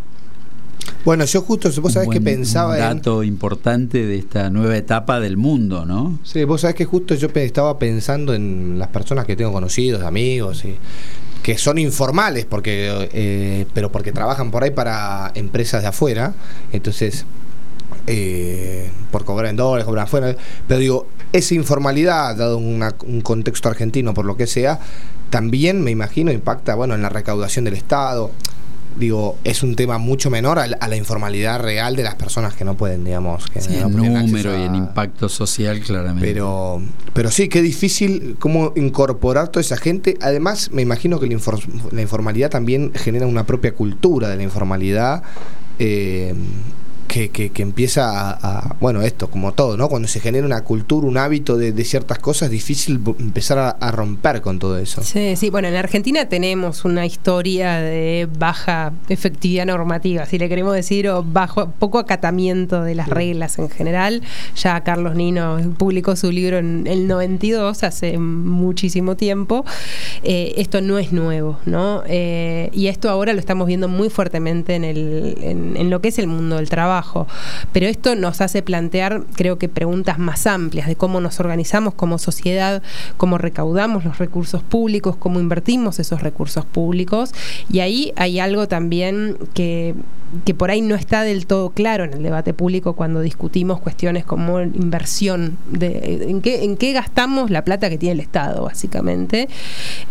Bueno, yo justo, vos sabés que pensaba... Un dato importante de esta nueva etapa del mundo, ¿no? Sí, vos sabés que justo yo estaba pensando en las personas que tengo conocidos, amigos, y, que son informales, porque, eh, pero porque trabajan por ahí para empresas de afuera. Entonces, eh, por cobrar en dólares, cobrar afuera. Pero digo, esa informalidad, dado un contexto argentino, por lo que sea, también me imagino impacta bueno, en la recaudación del Estado digo, es un tema mucho menor a la, informalidad real de las personas que no pueden, digamos, que sí, en número y en impacto social, claramente. Pero, pero sí, qué difícil cómo incorporar toda esa gente. Además, me imagino que la, informalidad también genera una propia cultura de la informalidad. Eh, que, empieza a, bueno, esto, como todo, ¿no? Cuando se genera una cultura, un hábito de, ciertas cosas, es difícil empezar a, romper con todo eso. Sí, sí, bueno, en Argentina tenemos una historia de baja efectividad normativa, si le queremos decir, o bajo, poco acatamiento de las reglas en general. Ya Carlos Nino publicó su libro en el 92, hace muchísimo tiempo. Eh, esto no es nuevo, ¿no? Eh, y esto ahora lo estamos viendo muy fuertemente en, el, en lo que es el mundo del trabajo pero esto nos hace plantear, creo que, preguntas más amplias de cómo nos organizamos como sociedad, cómo recaudamos los recursos públicos, cómo invertimos esos recursos públicos. Y ahí hay algo también que que por ahí no está del todo claro en el debate público cuando discutimos cuestiones como inversión, de, en, qué, en qué gastamos la plata que tiene el Estado, básicamente.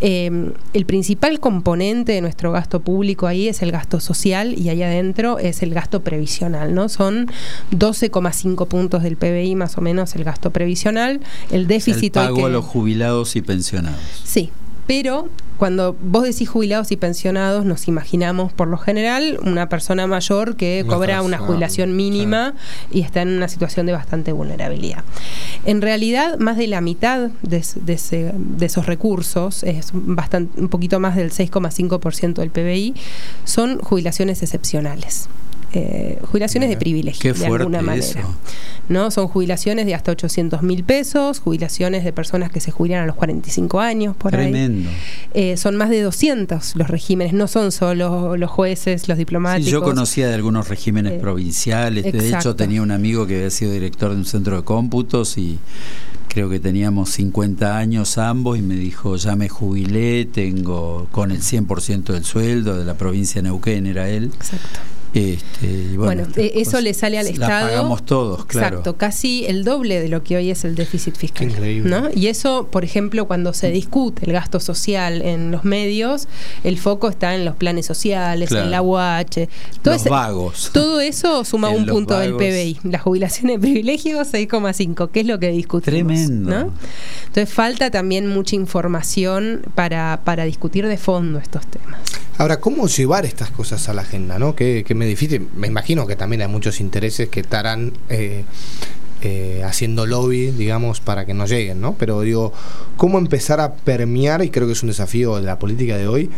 Eh, el principal componente de nuestro gasto público ahí es el gasto social y ahí adentro es el gasto previsional, ¿no? Son 12,5 puntos del PBI más o menos el gasto previsional, el déficit... El pago a los jubilados y pensionados. Sí, pero cuando vos decís jubilados y pensionados, nos imaginamos por lo general una persona mayor que cobra una jubilación mínima y está en una situación de bastante vulnerabilidad. En realidad, más de la mitad de, esos recursos, es bastante, un poquito más del 6,5% del PBI, son jubilaciones excepcionales. Eh, jubilaciones de privilegio, de alguna manera. ¿no? Son jubilaciones de hasta 800 mil pesos, jubilaciones de personas que se jubilan a los 45 años, por Tremendo. Eh, son más de 200 los regímenes, no son solo los jueces, los diplomáticos. yo conocía de algunos regímenes eh, provinciales, de hecho tenía un amigo que había sido director de un centro de cómputos y creo que teníamos 50 años ambos y me dijo, ya me jubilé, tengo con el 100% del sueldo de la provincia de Neuquén, era él. Exacto. Este, bueno, e-, eso le sale al Estado. pagamos todos, claro. Exacto, casi el doble de lo que hoy es el déficit fiscal. ¿no? Y eso, por ejemplo, cuando se discute el gasto social en los medios, el foco está en los planes sociales, en la UH. Todo los vagos. Todo eso suma un punto del PBI. La jubilación de privilegio, 6,5, que es lo que discutimos. Tremendo. Entonces falta también mucha información para, para discutir de fondo estos temas. Ahora, ¿cómo llevar estas cosas a la agenda? ¿no? Que, me difícil. Me imagino que también hay muchos intereses que estarán eh, eh, haciendo lobby, digamos, para que no lleguen, ¿no? Pero digo, ¿cómo empezar a permear, y creo que es un desafío de la política de hoy,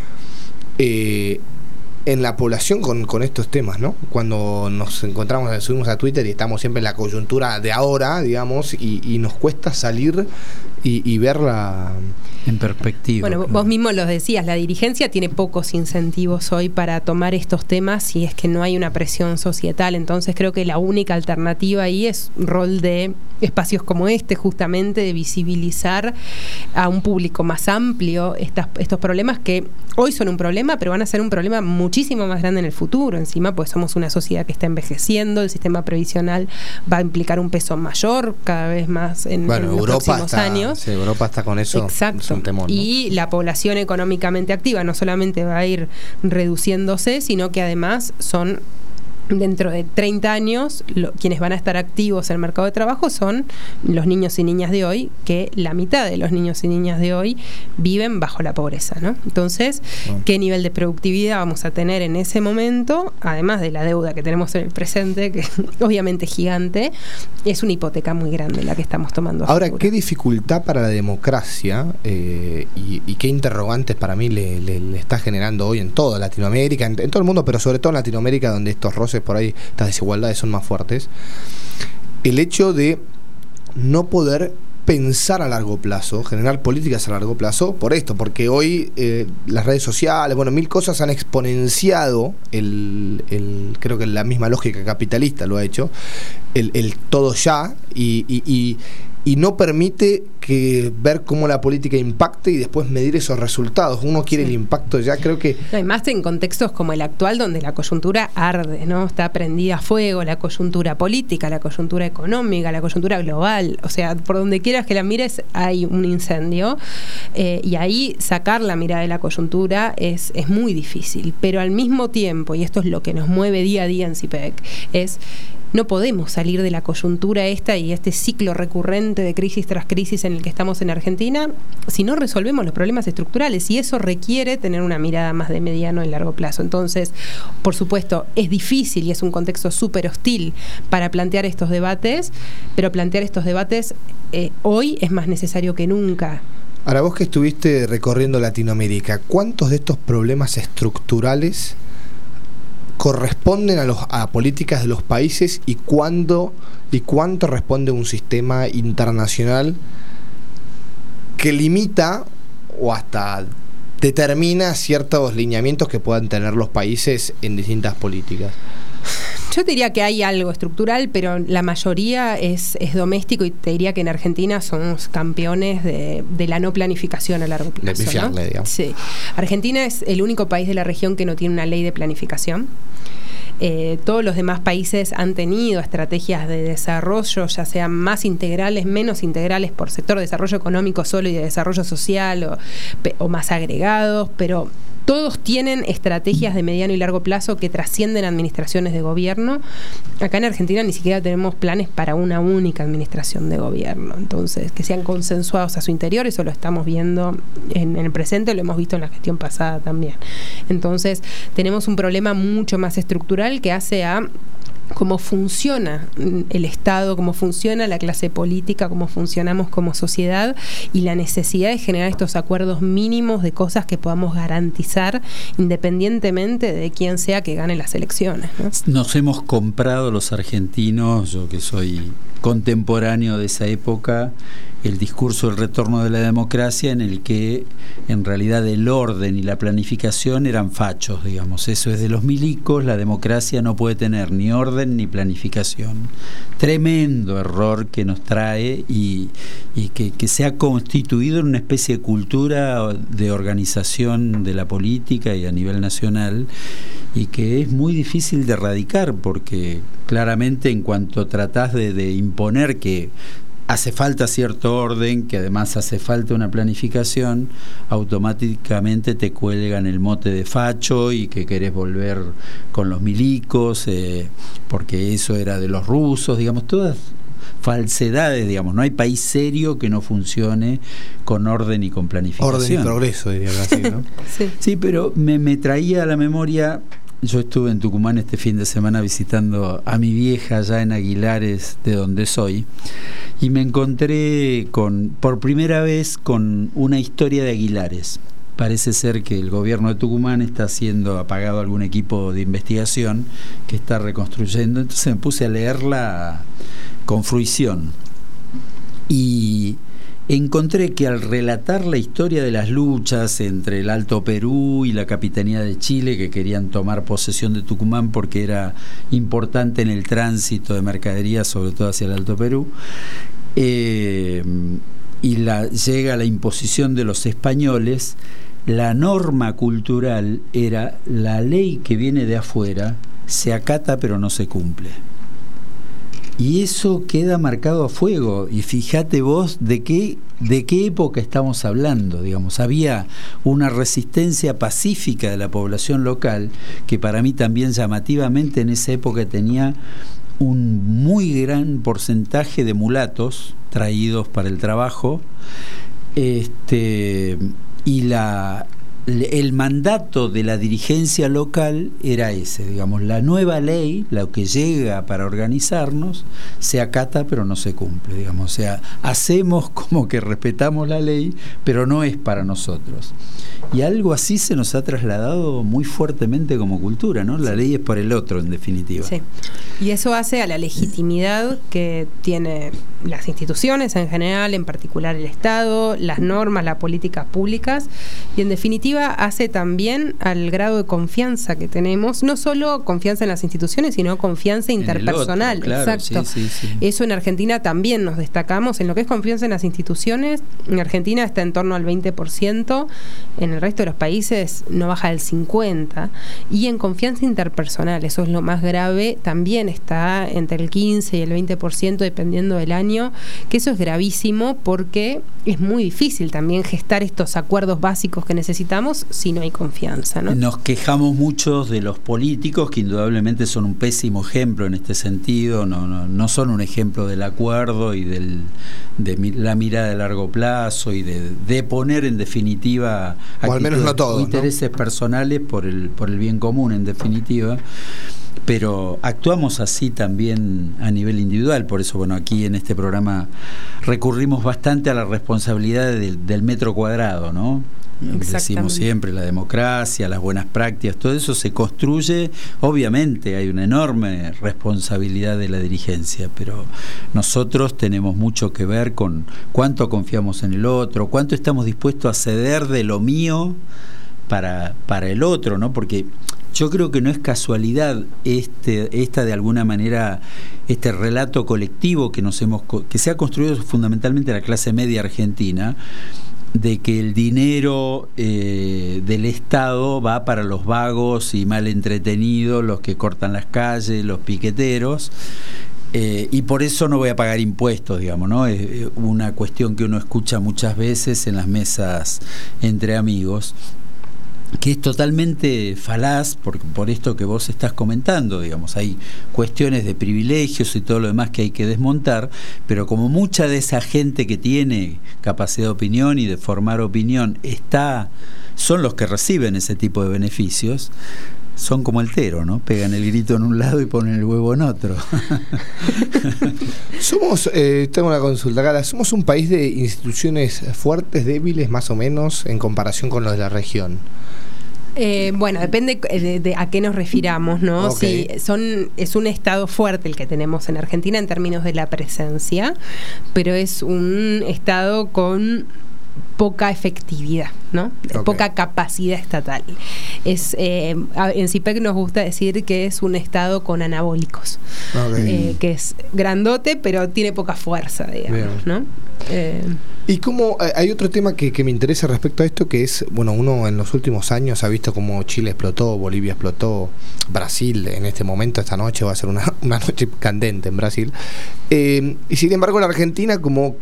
eh, en la población con, estos temas, ¿no? Cuando nos encontramos, subimos a Twitter y estamos siempre en la coyuntura de ahora, digamos, y, nos cuesta salir y, y verla en perspectiva. Bueno, vos mismo lo decías, la dirigencia tiene pocos incentivos hoy para tomar estos temas si es que no hay una presión societal. Entonces creo que la única alternativa ahí es rol de espacios como este, justamente de visibilizar a un público más amplio estas, estos problemas que hoy son un problema, pero van a ser un problema muchísimo más grande en el futuro. Encima, pues somos una sociedad que está envejeciendo, el sistema previsional va a implicar un peso mayor cada vez más en, los próximos años. Europa está con eso. Exacto. Y la población económicamente activa no solamente va a ir reduciéndose, sino que además son dentro de 30 años, quienes van a estar activos en el mercado de trabajo son los niños y niñas de hoy, que la mitad de los niños y niñas de hoy viven bajo la pobreza. ¿no? Entonces, ¿qué nivel de productividad vamos a tener en ese momento? Además de la deuda que tenemos en el presente, que obviamente gigante, es una hipoteca muy grande la que estamos tomando. Ahora, ¿qué dificultad para la democracia eh, y, qué interrogantes para mí le, está generando hoy en toda Latinoamérica, en, en todo el mundo, pero sobre todo en Latinoamérica, donde estos roces por ahí estas desigualdades son más fuertes, el hecho de no poder pensar a largo plazo, generar políticas a largo plazo, por esto, porque hoy eh, las redes sociales, bueno, mil cosas han exponenciado el, creo que la misma lógica capitalista lo ha hecho, el, todo ya, y no permite que ver cómo la política impacte y después medir esos resultados. Uno quiere el impacto ya, creo que... Además en contextos como el actual donde la coyuntura arde, ¿no? Está prendida a fuego, la coyuntura política, la coyuntura económica, la coyuntura global, o sea, por donde quieras que la mires hay un incendio eh, y ahí sacar la mirada de la coyuntura es, es muy difícil, pero al mismo tiempo, y esto es lo que nos mueve día a día en CIPEC, es no podemos salir de la coyuntura esta y este ciclo recurrente de crisis tras crisis en el que estamos en Argentina si no resolvemos los problemas estructurales y eso requiere tener una mirada más de mediano y largo plazo. Entonces, por supuesto, es difícil y es un contexto súper hostil para plantear estos debates, pero plantear estos debates eh, hoy es más necesario que nunca. Ahora vos que estuviste recorriendo Latinoamérica, ¿cuántos de estos problemas estructurales corresponden a, los, a políticas de los países y cuándo y cuánto responde un sistema internacional que limita o hasta determina ciertos lineamientos que puedan tener los países en distintas políticas. Yo diría que hay algo estructural, pero la mayoría es, doméstico y te diría que en Argentina somos campeones de, la no planificación a largo plazo. Sí. Argentina es el único país de la región que no tiene una ley de planificación. Eh, todos los demás países han tenido estrategias de desarrollo, ya sean más integrales, menos integrales por sector de desarrollo económico solo y de desarrollo social o, o más agregados, pero todos tienen estrategias de mediano y largo plazo que trascienden administraciones de gobierno. Acá en Argentina ni siquiera tenemos planes para una única administración de gobierno. Entonces, que sean consensuados a su interior, eso lo estamos viendo en, el presente, lo hemos visto en la gestión pasada también. Entonces, tenemos un problema mucho más estructural que hace a cómo funciona el Estado, cómo funciona la clase política, cómo funcionamos como sociedad y la necesidad de generar estos acuerdos mínimos de cosas que podamos garantizar independientemente de quién sea que gane las elecciones. Nos hemos comprado los argentinos, yo que soy contemporáneo de esa época, el discurso del retorno de la democracia en el que en realidad el orden y la planificación eran fachos, digamos. Eso es de los milicos, la democracia no puede tener ni orden ni planificación. Tremendo error que nos trae y, que, se ha constituido en una especie de cultura de organización de la política y a nivel nacional y que es muy difícil de erradicar porque claramente en cuanto tratás de imponer que hace falta cierto orden, que además hace falta una planificación, automáticamente te cuelgan el mote de facho y que querés volver con los milicos, eh, porque eso era de los rusos, digamos, todas falsedades, digamos, no hay país serio que no funcione con orden y con planificación. Orden y progreso, diría así, ¿no? sí. sí, pero me, me traía a la memoria yo estuve en Tucumán este fin de semana visitando a mi vieja allá en Aguilares, de donde soy, y me encontré con, por primera vez con una historia de Aguilares. Parece ser que el gobierno de Tucumán está haciendo apagado algún equipo de investigación que está reconstruyendo. Entonces me puse a leerla con fruición. Y encontré que al relatar la historia de las luchas entre el Alto Perú y la Capitanía de Chile, que querían tomar posesión de Tucumán porque era importante en el tránsito de mercaderías, sobre todo hacia el Alto Perú, eh, y la, llega la imposición de los españoles, la norma cultural era la ley que viene de afuera, se acata pero no se cumple. Y eso queda marcado a fuego. Y fíjate vos de qué, de qué época estamos hablando. Digamos, había una resistencia pacífica de la población local que para mí también llamativamente en esa época tenía un muy gran porcentaje de mulatos traídos para el trabajo. Este, y la, el mandato de la dirigencia local era ese, digamos, la nueva ley, la que llega para organizarnos, se acata pero no se cumple, digamos, o sea, hacemos como que respetamos la ley, pero no es para nosotros. Y algo así se nos ha trasladado muy fuertemente como cultura, ¿no? La ley es por el otro, en definitiva. Sí. Y eso hace a la legitimidad que tiene las instituciones en general, en particular el Estado, las normas, las políticas públicas y en definitiva hace también al grado de confianza que tenemos, no solo confianza en las instituciones, sino confianza interpersonal. Exacto. Eso en Argentina también nos destacamos en lo que es confianza en las instituciones. En Argentina está en torno al 20%, en el resto de los países no baja del 50% y en confianza interpersonal, eso es lo más grave, también está entre el 15 y el 20% dependiendo del año, que eso es gravísimo porque es muy difícil también gestar estos acuerdos básicos que necesitamos si no hay confianza. Nos quejamos mucho de los políticos, que indudablemente son un pésimo ejemplo en este sentido, no, no, no son un ejemplo del acuerdo y del, de la mirada de largo plazo y de, poner en definitiva o al menos no todos, intereses personales por el, por el bien común en definitiva pero actuamos así también a nivel individual, por eso bueno, aquí en este programa recurrimos bastante a la responsabilidad del, metro cuadrado, ¿no? Decimos siempre la democracia, las buenas prácticas, todo eso se construye, obviamente hay una enorme responsabilidad de la dirigencia, pero nosotros tenemos mucho que ver con cuánto confiamos en el otro, cuánto estamos dispuestos a ceder de lo mío para, para el otro, ¿no? Porque yo creo que no es casualidad este, esta de alguna manera, este relato colectivo que nos hemos que se ha construido fundamentalmente la clase media argentina, de que el dinero eh, del Estado va para los vagos y mal entretenidos, los que cortan las calles, los piqueteros. Eh, y por eso no voy a pagar impuestos, digamos, ¿no? Es una cuestión que uno escucha muchas veces en las mesas entre amigos que es totalmente falaz por, por esto que vos estás comentando, digamos, hay cuestiones de privilegios y todo lo demás que hay que desmontar, pero como mucha de esa gente que tiene capacidad de opinión y de formar opinión está, son los que reciben ese tipo de beneficios, son como el tero, ¿no? Pegan el grito en un lado y ponen el huevo en otro. somos, eh, tengo una consulta, acá, somos un país de instituciones fuertes, débiles, más o menos, en comparación con los de la región. Eh, bueno, depende de, a qué nos refiramos, ¿no? Si son, es un estado fuerte el que tenemos en Argentina en términos de la presencia, pero es un estado con poca efectividad, ¿no? Poca capacidad estatal. Es, eh, en CIPEC nos gusta decir que es un estado con anabólicos, eh, que es grandote pero tiene poca fuerza, digamos, ¿no? Eh, y como hay otro tema que, me interesa respecto a esto, que es, bueno, uno en los últimos años ha visto como Chile explotó, Bolivia explotó, Brasil en este momento, esta noche va a ser una, una noche candente en Brasil. y sin embargo en Argentina como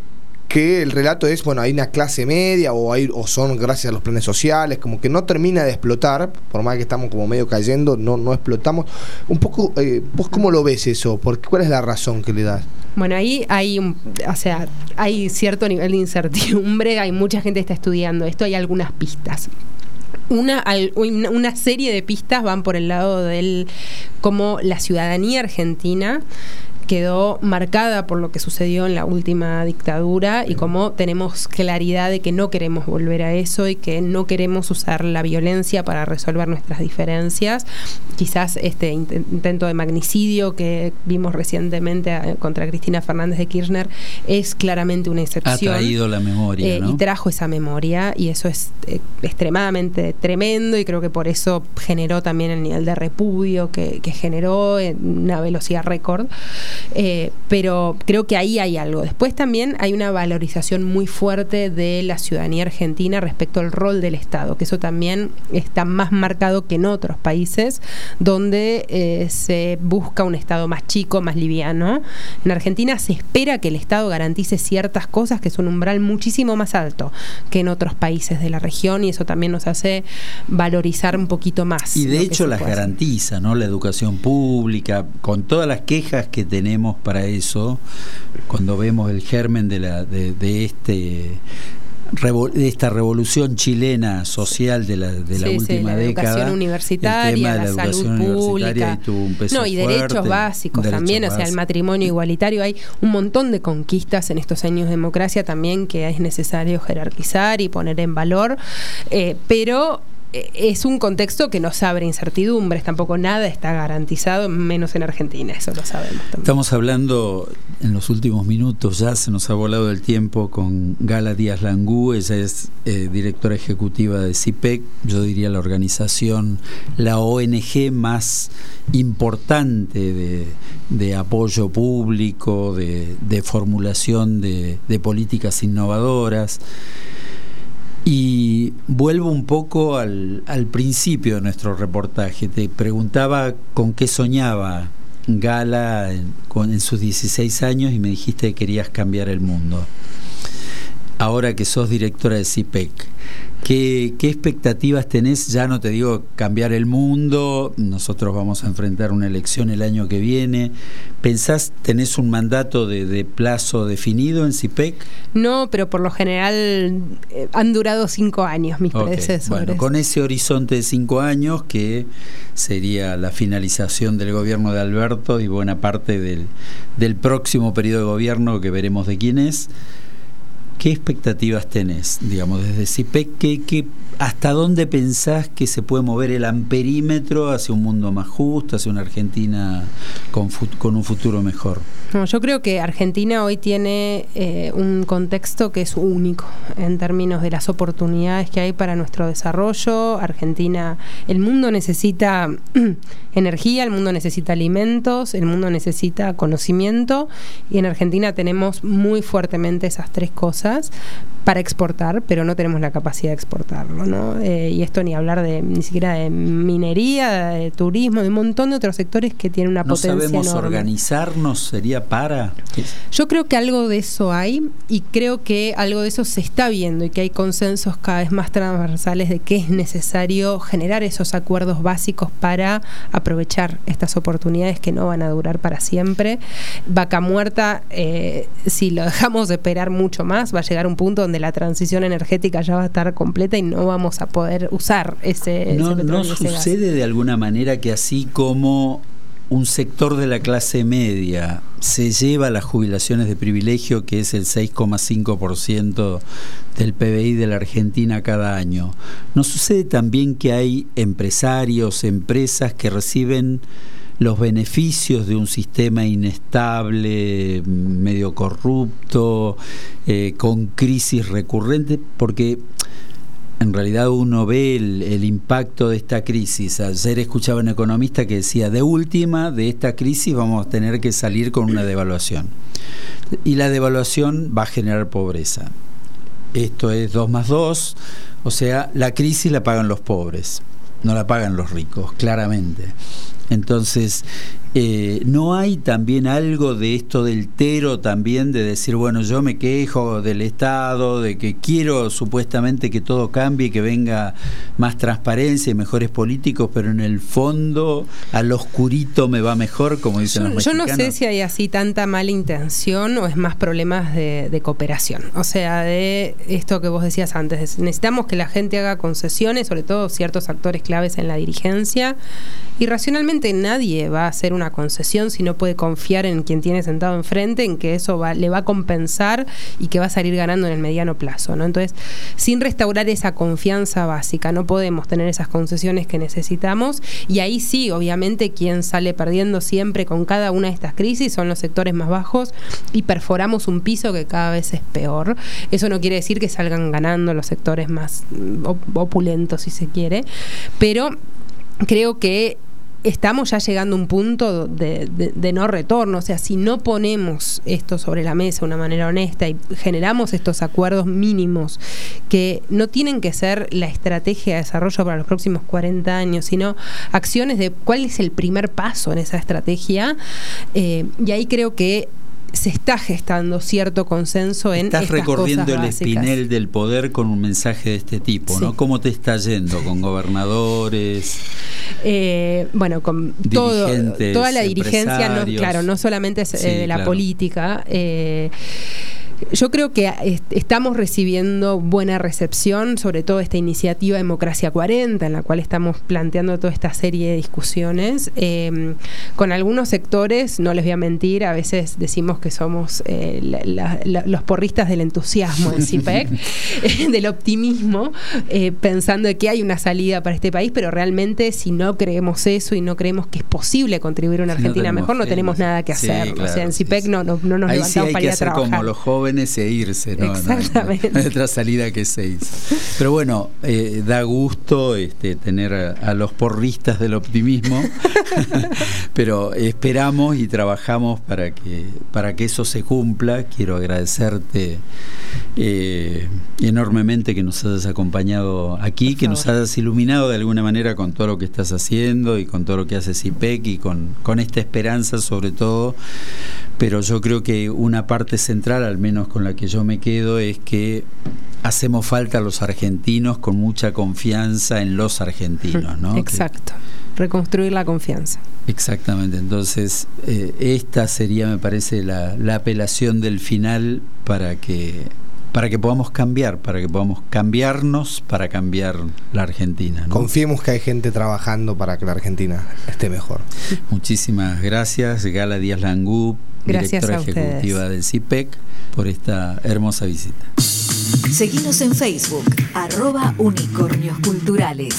que el relato es, bueno, hay una clase media o, hay, o son gracias a los planes sociales, como que no termina de explotar, por más que estamos como medio cayendo, no, no explotamos. Un poco, eh, ¿vos cómo lo ves eso? Porque, ¿Cuál es la razón que le das? Bueno, ahí hay, o sea, hay cierto nivel de incertidumbre, hay mucha gente que está estudiando esto, hay algunas pistas. Una, una serie de pistas van por el lado del cómo la ciudadanía argentina quedó marcada por lo que sucedió en la última dictadura y como tenemos claridad de que no queremos volver a eso y que no queremos usar la violencia para resolver nuestras diferencias. Quizás este intento de magnicidio que vimos recientemente eh, contra Cristina Fernández de Kirchner es claramente una excepción. Ha traído la memoria. Eh, y trajo esa memoria y eso es eh, extremadamente tremendo y creo que por eso generó también el nivel de repudio que, que generó en una velocidad récord. Eh, pero creo que ahí hay algo. Después también hay una valorización muy fuerte de la ciudadanía argentina respecto al rol del Estado, que eso también está más marcado que en otros países donde eh, se busca un Estado más chico, más liviano. En Argentina se espera que el Estado garantice ciertas cosas que es un umbral muchísimo más alto que en otros países de la región y eso también nos hace valorizar un poquito más. Y de hecho las garantiza, ¿no? La educación pública, con todas las quejas que tenemos tenemos para eso, cuando vemos el germen de, la, de, de este de esta revolución chilena social de la, de la última la década. Educación universitaria, la, salud pública. Y no, y derechos básicos también, o sea, el matrimonio igualitario. Hay un montón de conquistas en estos años de democracia también que es necesario jerarquizar y poner en valor. Eh, pero es un contexto que nos abre incertidumbres, tampoco nada está garantizado, menos en Argentina, eso lo sabemos. También. Estamos hablando en los últimos minutos, ya se nos ha volado el tiempo con Gala Díaz Langú, ella es eh, directora ejecutiva de CIPEC, yo diría la organización, la ONG más importante de, apoyo público, de, formulación de políticas innovadoras. Y vuelvo un poco al, principio de nuestro reportaje. Te preguntaba con qué soñaba Gala en, en sus 16 años y me dijiste que querías cambiar el mundo. Ahora que sos directora de CIPEC, ¿Qué, expectativas tenés? Ya no te digo cambiar el mundo, nosotros vamos a enfrentar una elección el año que viene. ¿Pensás, tenés un mandato de, plazo definido en CIPEC? No, pero por lo general eh, han durado cinco años mis predecesores. Bueno, con ese horizonte de cinco años, que sería la finalización del gobierno de Alberto y buena parte del, del próximo periodo de gobierno que veremos de quién es. ¿Qué expectativas tenés, digamos, desde CIPEC? ¿qué, hasta dónde pensás que se puede mover el amperímetro hacia un mundo más justo, hacia una Argentina con, un futuro mejor? yo creo que Argentina hoy tiene eh, un contexto que es único en términos de las oportunidades que hay para nuestro desarrollo. Argentina, el mundo necesita energía, el mundo necesita alimentos, el mundo necesita conocimiento y en Argentina tenemos muy fuertemente esas tres cosas para exportar, pero no tenemos la capacidad de exportarlo, ¿no? Eh, y esto ni hablar de ni siquiera de minería, de turismo, de un montón de otros sectores que tienen una potencia potencia sabemos organizarnos, sería para. Yo creo que algo de eso hay y creo que algo de eso se está viendo y que hay consensos cada vez más transversales de que es necesario generar esos acuerdos básicos para aprovechar estas oportunidades que no van a durar para siempre. Vaca muerta, eh, si lo dejamos de esperar mucho más, va a llegar un punto donde la transición energética ya va a estar completa y no vamos a poder usar ese, no, ¿No sucede de alguna manera que así como un sector de la clase media se lleva las jubilaciones de privilegio, que es el 6,5% del PBI de la Argentina cada año. ¿No sucede también que hay empresarios, empresas que reciben los beneficios de un sistema inestable, medio corrupto, eh, con crisis recurrentes? Porque en realidad uno ve el, impacto de esta crisis. Ayer escuchaba un economista que decía, de última, de esta crisis vamos a tener que salir con una devaluación. Y la devaluación va a generar pobreza. Esto es 2 más 2, o sea, la crisis la pagan los pobres, no la pagan los ricos, claramente. Entonces, eh, ¿No hay también algo de esto del tero también de decir, bueno, yo me quejo del Estado, de que quiero supuestamente que todo cambie, que venga más transparencia y mejores políticos, pero en el fondo al oscurito me va mejor, como dicen los mexicanos? Yo no sé si hay así tanta mala intención o es más problemas de, de cooperación. O sea, de esto que vos decías antes, necesitamos que la gente haga concesiones, sobre todo ciertos actores claves en la dirigencia, y racionalmente nadie va a hacer una concesión si no puede confiar en quien tiene sentado enfrente, en que eso le va a compensar y que va a salir ganando en el mediano plazo. ¿no? Entonces, sin restaurar esa confianza básica, no podemos tener esas concesiones que necesitamos y ahí sí, obviamente, quien sale perdiendo siempre con cada una de estas crisis son los sectores más bajos y perforamos un piso que cada vez es peor. Eso no quiere decir que salgan ganando los sectores más mm, opulentos, si se quiere, pero creo que estamos ya llegando a un punto de, no retorno. O sea, si no ponemos esto sobre la mesa de una manera honesta y generamos estos acuerdos mínimos que no tienen que ser la estrategia de desarrollo para los próximos 40 años, sino acciones de cuál es el primer paso en esa estrategia. Eh, y ahí creo que se está gestando cierto consenso en Estás recorriendo el espinel del poder con un mensaje de este tipo, ¿no? ¿Cómo te está yendo con gobernadores? Eh, bueno, con todo, toda la dirigencia, no, claro, no solamente es, eh, de la política. Eh, yo creo que estamos recibiendo buena recepción, sobre todo esta iniciativa Democracia 40, en la cual estamos planteando toda esta serie de discusiones. Em, con algunos sectores, no les voy a mentir, a veces decimos que somos eh, los porristas del entusiasmo del CIPEC, del optimismo, eh, pensando que hay una salida para este país, pero realmente si no creemos eso y no creemos que es posible contribuir a una Argentina mejor, no tenemos nada que hacer. o sea, en CIPEC no, no, nos levantamos para ir a trabajar. como los jóvenes e irse, ¿no? Exactamente. No, otra salida que seis. Pero bueno, eh, da gusto este, tener a, los porristas del optimismo, pero esperamos y trabajamos para que, para que eso se cumpla. Quiero agradecerte eh, enormemente que nos hayas acompañado aquí, que nos hayas iluminado de alguna manera con todo lo que estás haciendo y con todo lo que hace CIPEC y con, con esta esperanza sobre todo. Pero yo creo que una parte central, al menos con la que yo me quedo, es que hacemos falta a los argentinos con mucha confianza en los argentinos, ¿no? Exacto. Reconstruir la confianza. Exactamente, entonces eh, esta sería, me parece, la, la apelación del final para que para que podamos cambiar, para que podamos cambiarnos para cambiar la Argentina. Confiemos que hay gente trabajando para que la Argentina esté mejor. Muchísimas gracias, Gala Díaz Langú, directora ejecutiva del CIPEC, por esta hermosa visita. Seguimos en Facebook, arroba unicornios culturales.